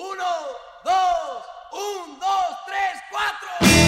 mas você não vai querer usar.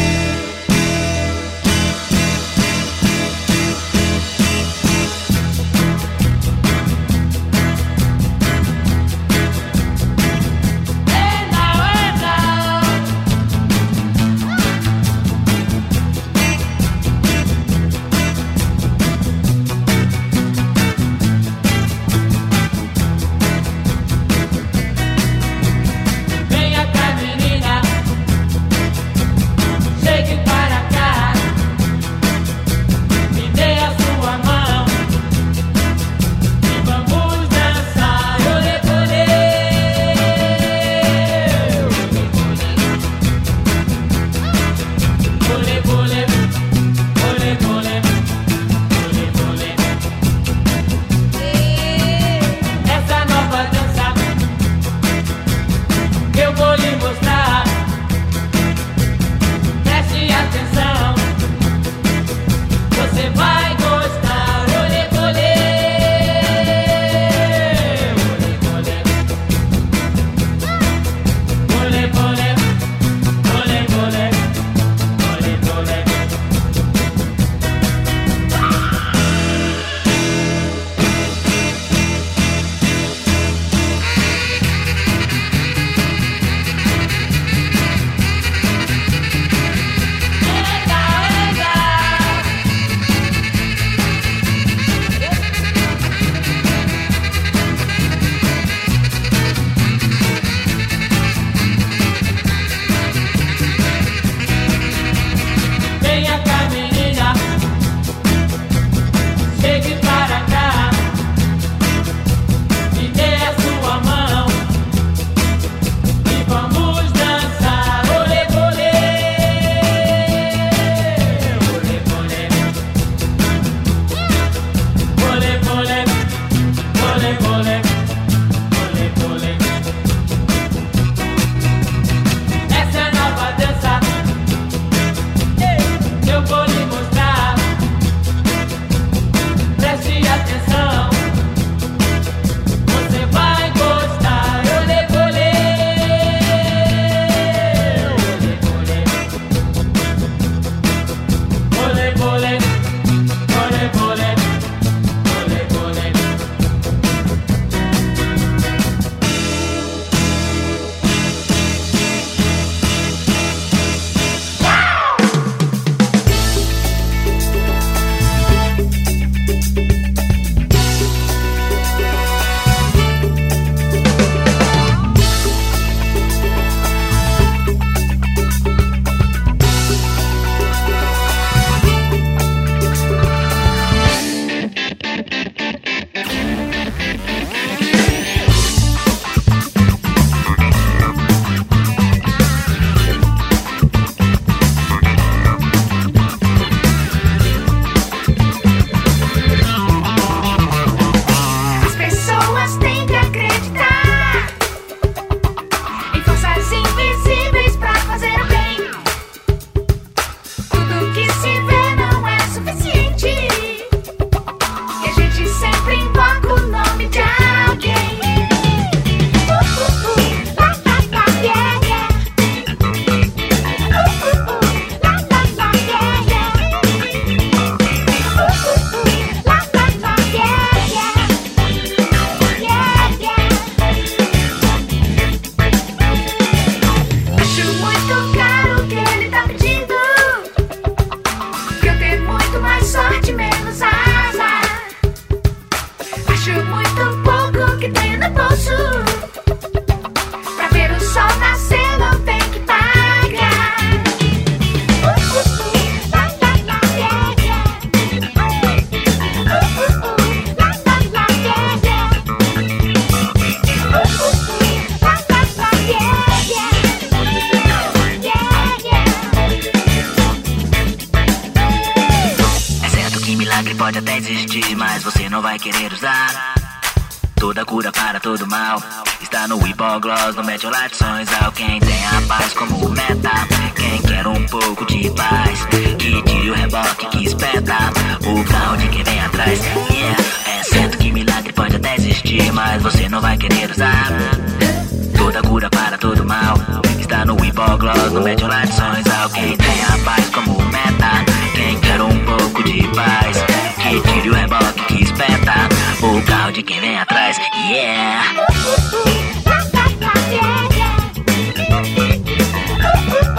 No lá de sonhos. Alguém tem a paz como meta. Quem quer um pouco de paz, que tire o reboque que espeta. O carro de quem vem atrás, yeah.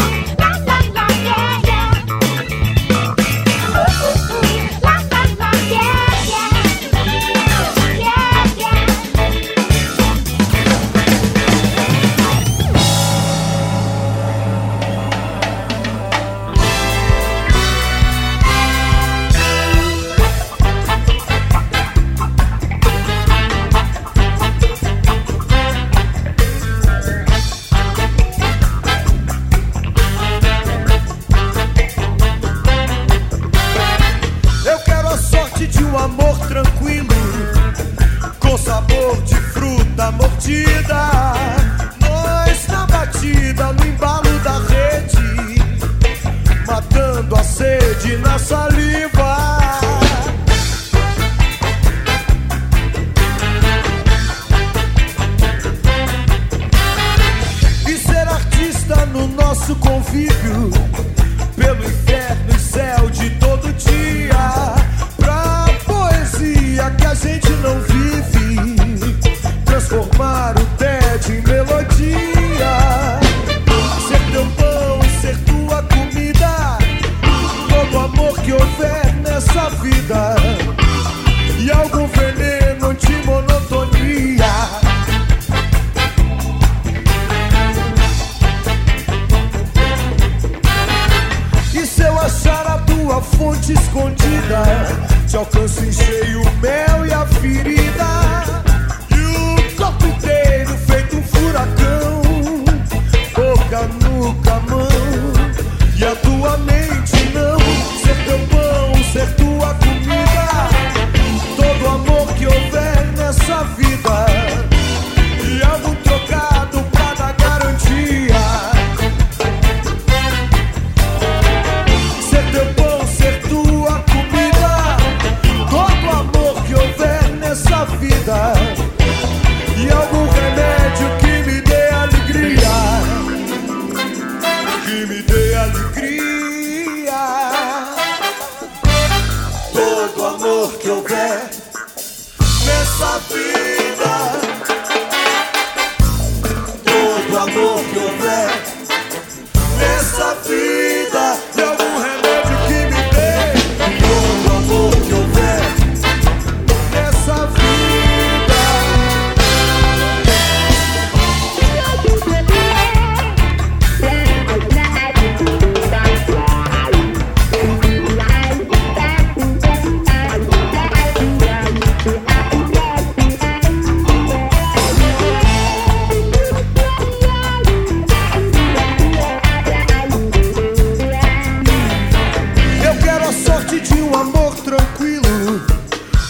sorte de um amor tranquilo,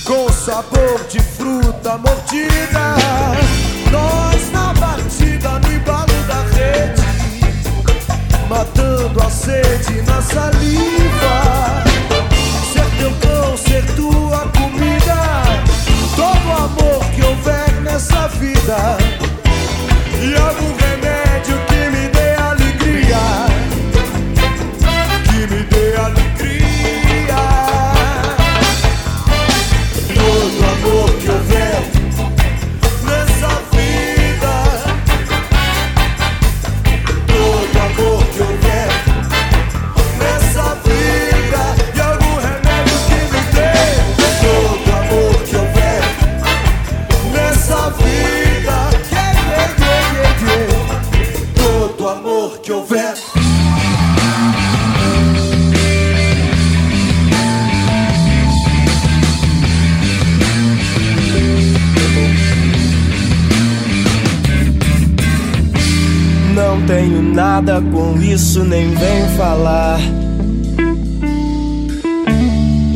com sabor de fruta mordida. Nós na batida no embalo da rede, matando a sede na saliva. Ser teu pão, ser tua comida, todo amor que houver nessa vida. Isso nem vem falar.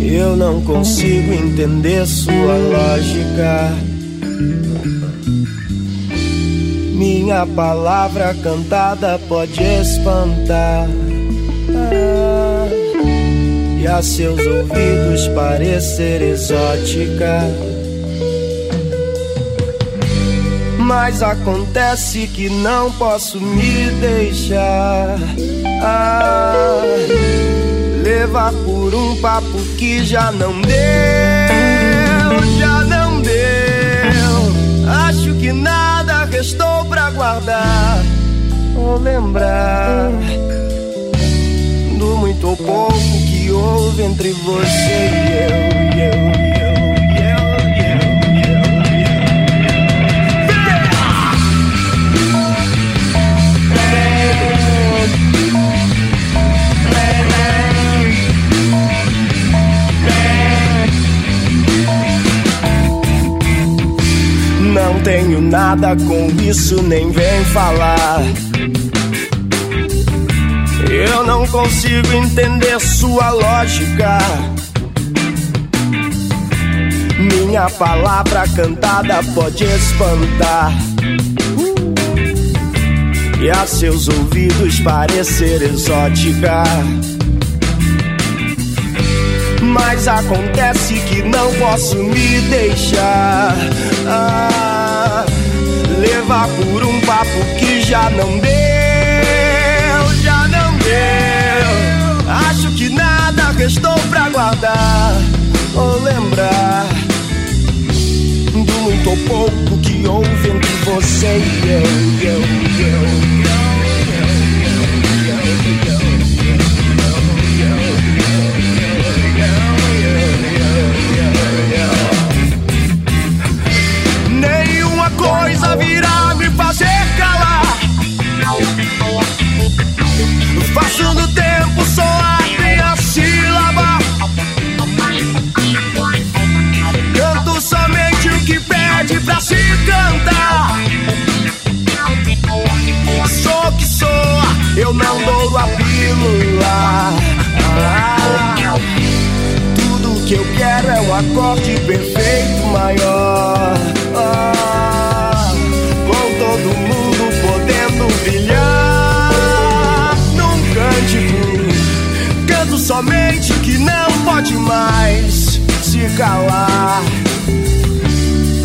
Eu não consigo entender sua lógica. Minha palavra cantada pode espantar. E a seus ouvidos parecer exótica. Mas acontece que não posso me deixar ah, levar por um papo que já não deu, já não deu. Acho que nada restou pra guardar ou lembrar do muito ou pouco que houve entre você e eu, e eu. Tenho nada com isso, nem vem falar. Eu não consigo entender sua lógica. Minha palavra cantada pode espantar. E a seus ouvidos parecer exótica. Mas acontece que não posso me deixar ah, levar por um papo que já não deu, já não deu. Acho que nada restou pra guardar ou lembrar do muito ou pouco que houve entre você e eu, eu, eu. coisa virá eu não dou a pílula. Ah, tudo que eu quero é um acorde perfeito maior. Ah, com todo mundo podendo brilhar num cântico. Canto somente que não pode mais se calar.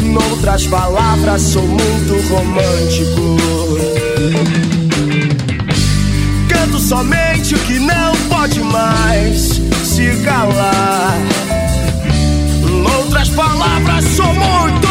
Noutras palavras, sou muito romântico. Somente o que não pode mais se calar. Noutras palavras, sou muito.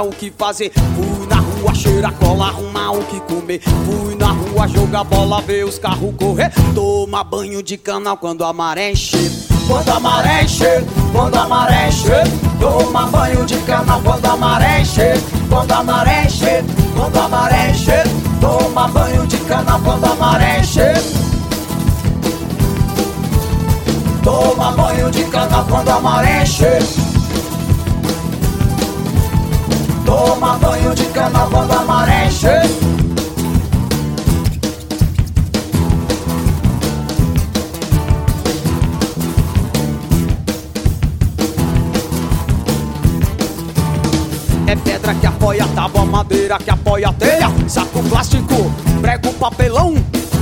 O que fazer. Fui na rua cheirar cola, arrumar o que comer. Fui na rua jogar bola, ver os carros correr. Tomar banho de canal quando a maré encher. Quando a maré encher, quando a maré encher. Tomar banho de canal quando a maré encher. Quando a maré encher, quando a maré encher. Tomar banho de canal quando a maré encher. Toma banho de canal quando a maré encher. Toma banho de canal quando a maré. É pedra que apoia tábua, madeira que apoia a telha, saco plástico, prego papelão,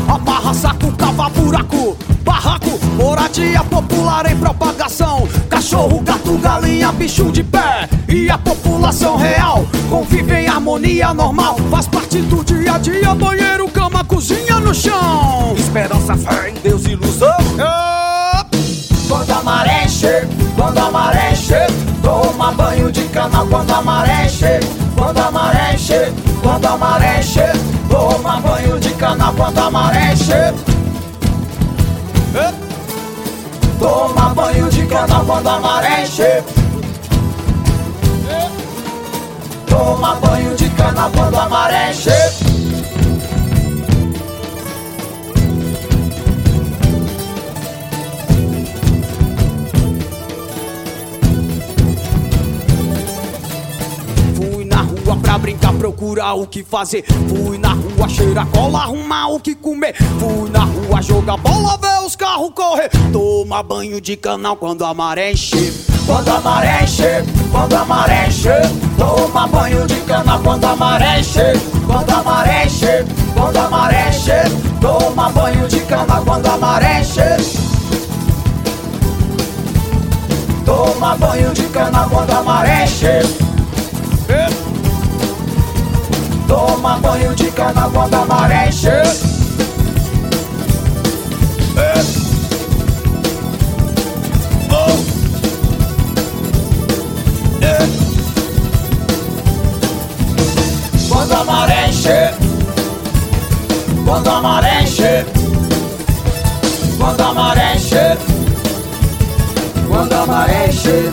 amarra saco, cava buraco, barraco, moradia popular em propagação, cachorro, gato, galinha, bicho de pé e a população real convive em harmonia normal, faz parte do dia a dia, banheiro, cama, cozinha no chão. Esperança, fé em Deus, ilusão. Quando a maré quando a maré encher, toma banho de canal quando a maré encher, quando a maré quando a maré encher, toma banho de canal quando a maré. Toma canal quando a maré encher. Toma banho de canal quando a maré encher. Fui na rua pra brincar, procurar o que fazer. Fui na rua cheirar cola, arrumar o que comer. Fui na rua jogar bola, ver os carros correr. Tomar banho de canal quando a maré encher. Quando a maré encher, quando a maré encher. Toma banho de canal quando a maré encher. Quando a maré encher, quando a maré encher. Toma banho de canal quando a maré encher. Toma banho de canal quando a maré encher. Toma banho de canal quando a maré encher. Quando a maré encher, quando a maré encher, quando a maré encher, quando a maré encher.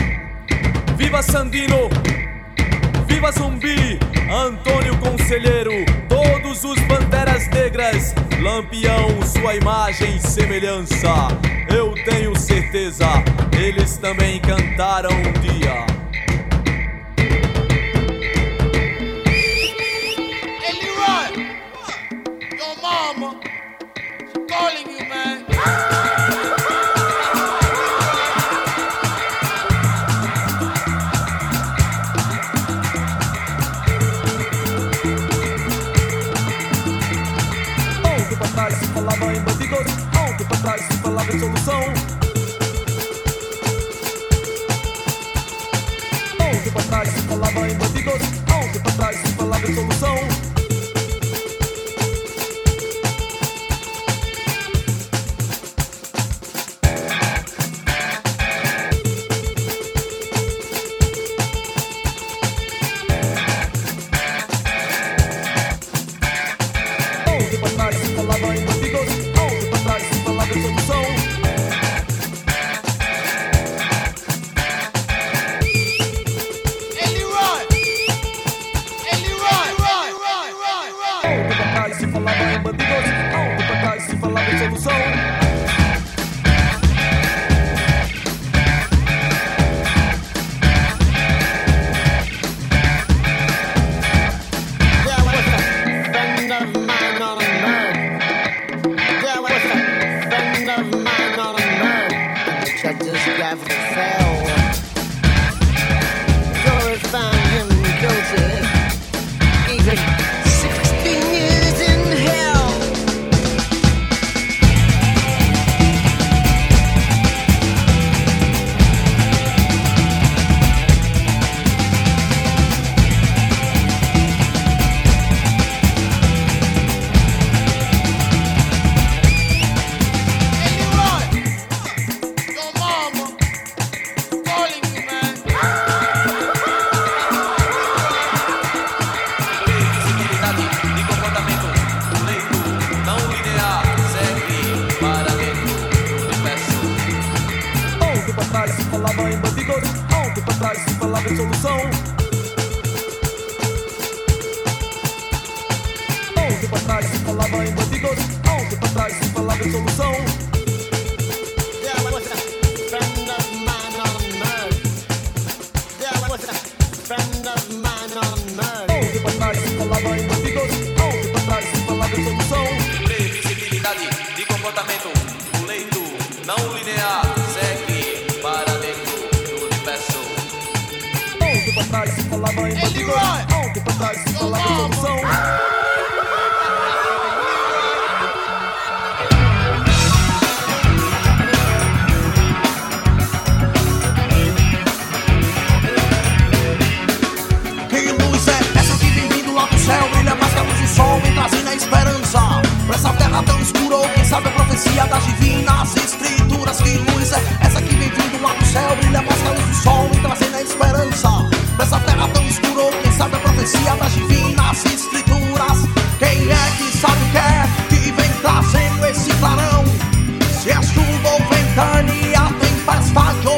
Viva Sandino! Viva Zumbi! Antônio Conselheiro! Todos os Panteras Negras! Lampião, sua imagem e semelhança! Eu tenho certeza, eles também cantaram um dia. fatto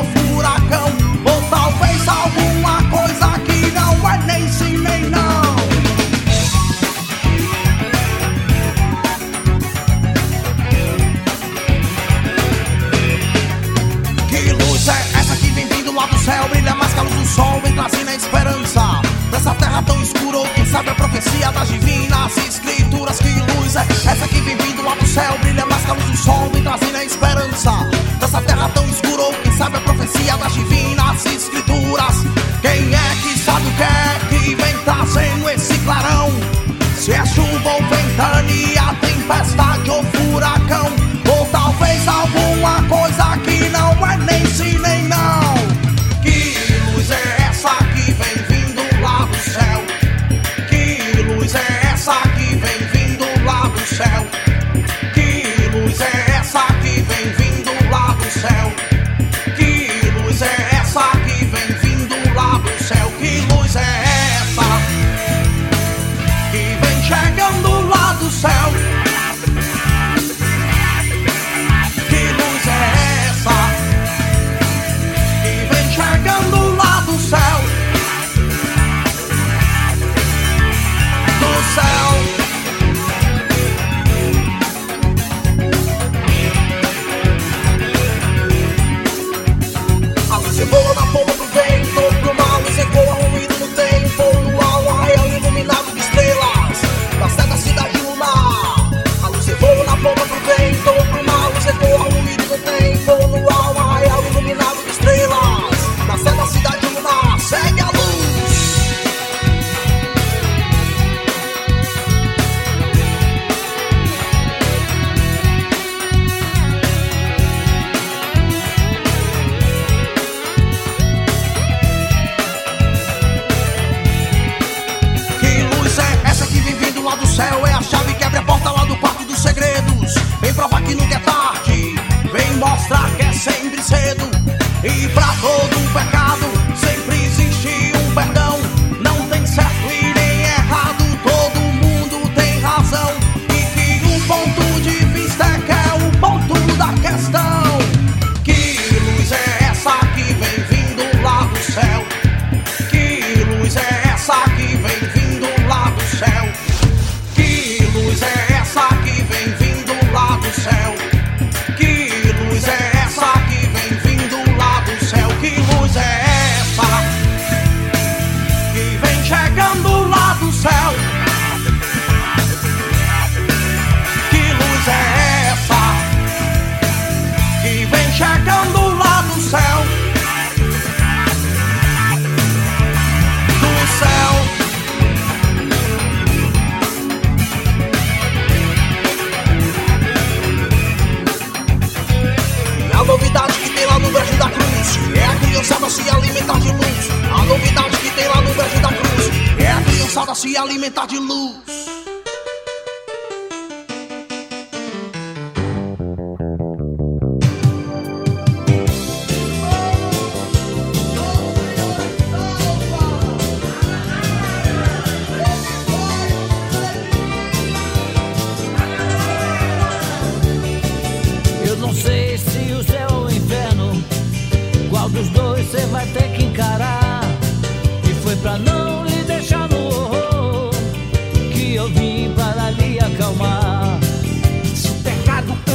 brejo da cruz. É a criançada se alimentar de luz. A novidade que tem lá no brejo da cruz. É a criançada se alimentar de luz.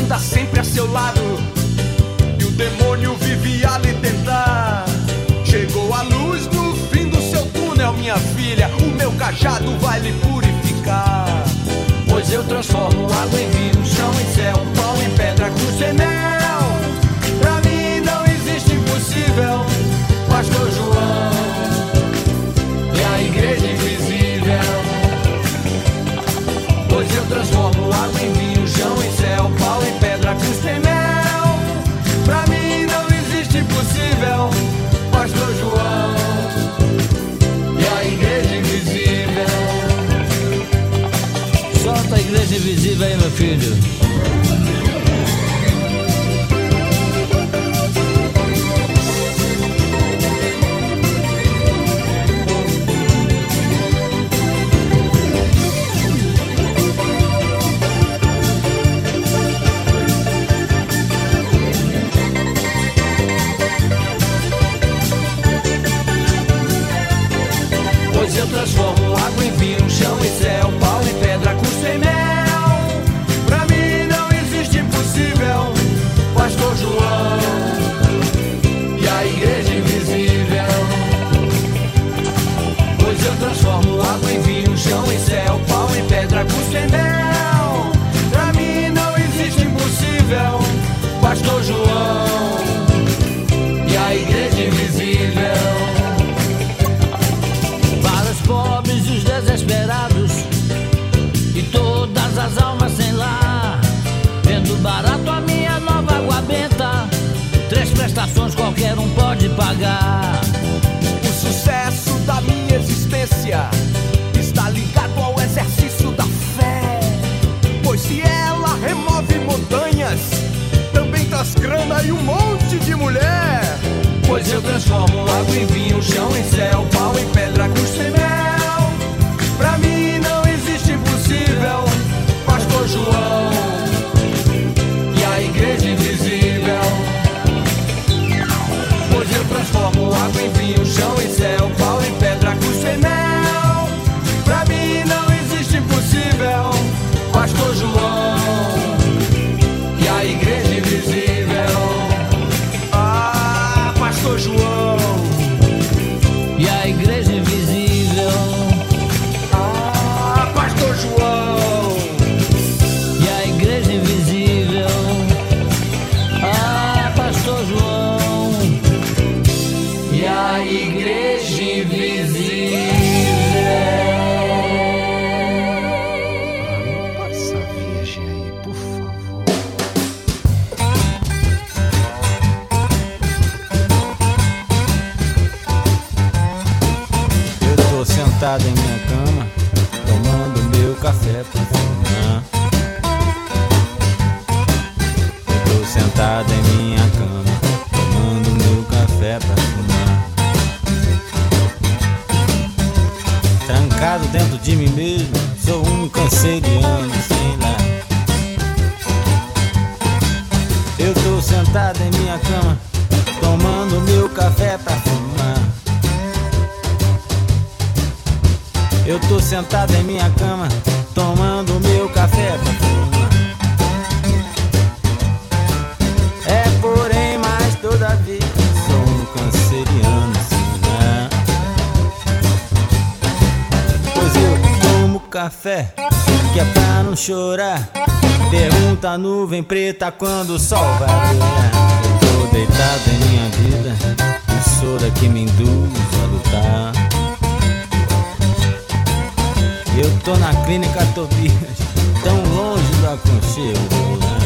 está sempre a seu lado. E o demônio vive a lhe tentar. Chegou a luz no fim do seu túnel, minha filha. O meu cajado vai lhe purificar. Pois eu transformo água em vinho, chão em céu, pão em pedra, cruz em mel. Pra mim não existe impossível, Pastor João. E a igreja invisível. Pois eu transformo. vem, meu filho. da nuvem preta quando o sol vai brilhar. Eu tô deitado em minha vida, emissora que me induz a lutar. Eu tô na clínica Tobias, tão longe do aconchego. Né?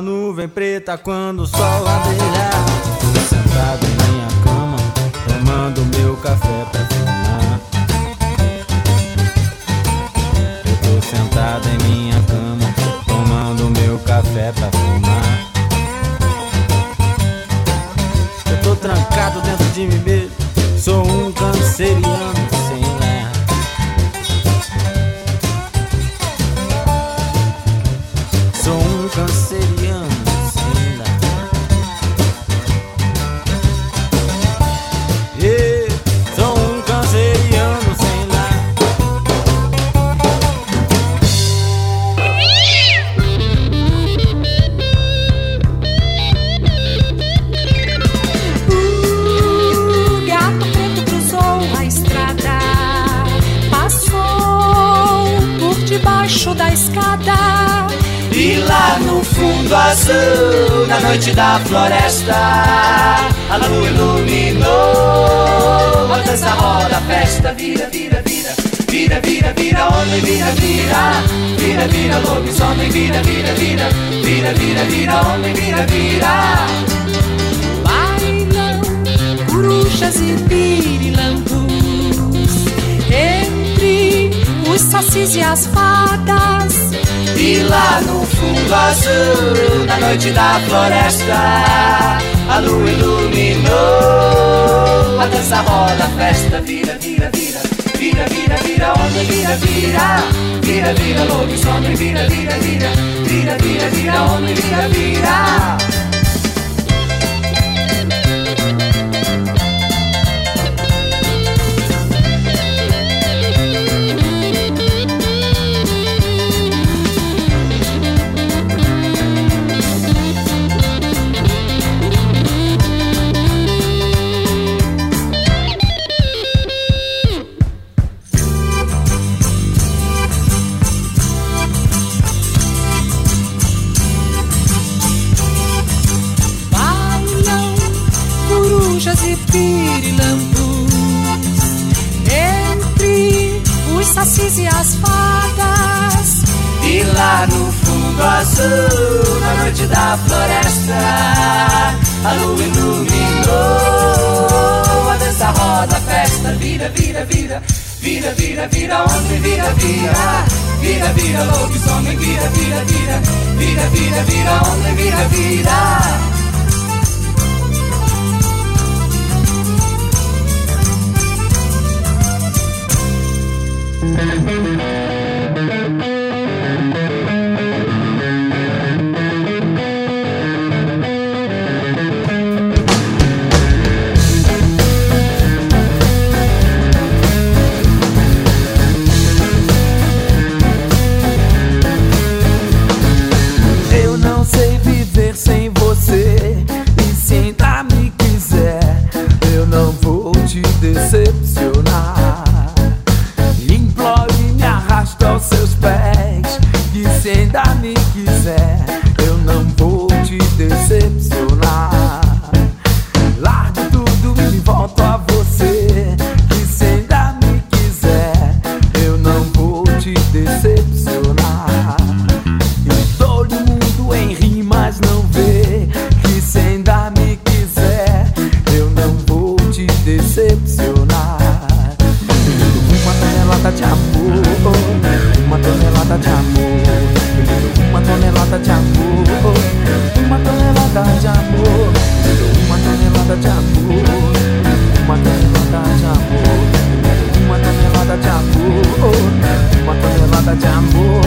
Nuvem preta quando o sol vai brilhar. Tô sentado em minha cama, tomando meu café pra fumar. Eu tô sentado em minha cama, tomando meu café pra fumar. Eu tô trancado dentro de mim mesmo, sou um canceriano azul, na noite da floresta, a lua iluminou. A dança roda, a festa vira, vira, vira, vira, vira, vira, homem, vira, vira, vira, vira, lobisomem, vira, vira, vira, vira, vira, vira, homem, vira, vira. Bailam corujas e pirilampus entre os sacis e as fadas. E lá no fundo azul, na noite da floresta, a lua iluminou. A dança roda, a festa vira, vira, vira, vira, vira, vira, homem, vira, vira, vira, vira, lobisomem, vira, vira, vira, vira, vira, vira, homem, vira, vira. Bailam da floresta, a lua iluminou. A dança roda, festa vira, vira, vira, vira, vira, vira, homem, vira, vira, vira, vira, lobisomem, vira, vira, vira, vira, vira, vira, homem, vira, vira. Eu tonelada de amor.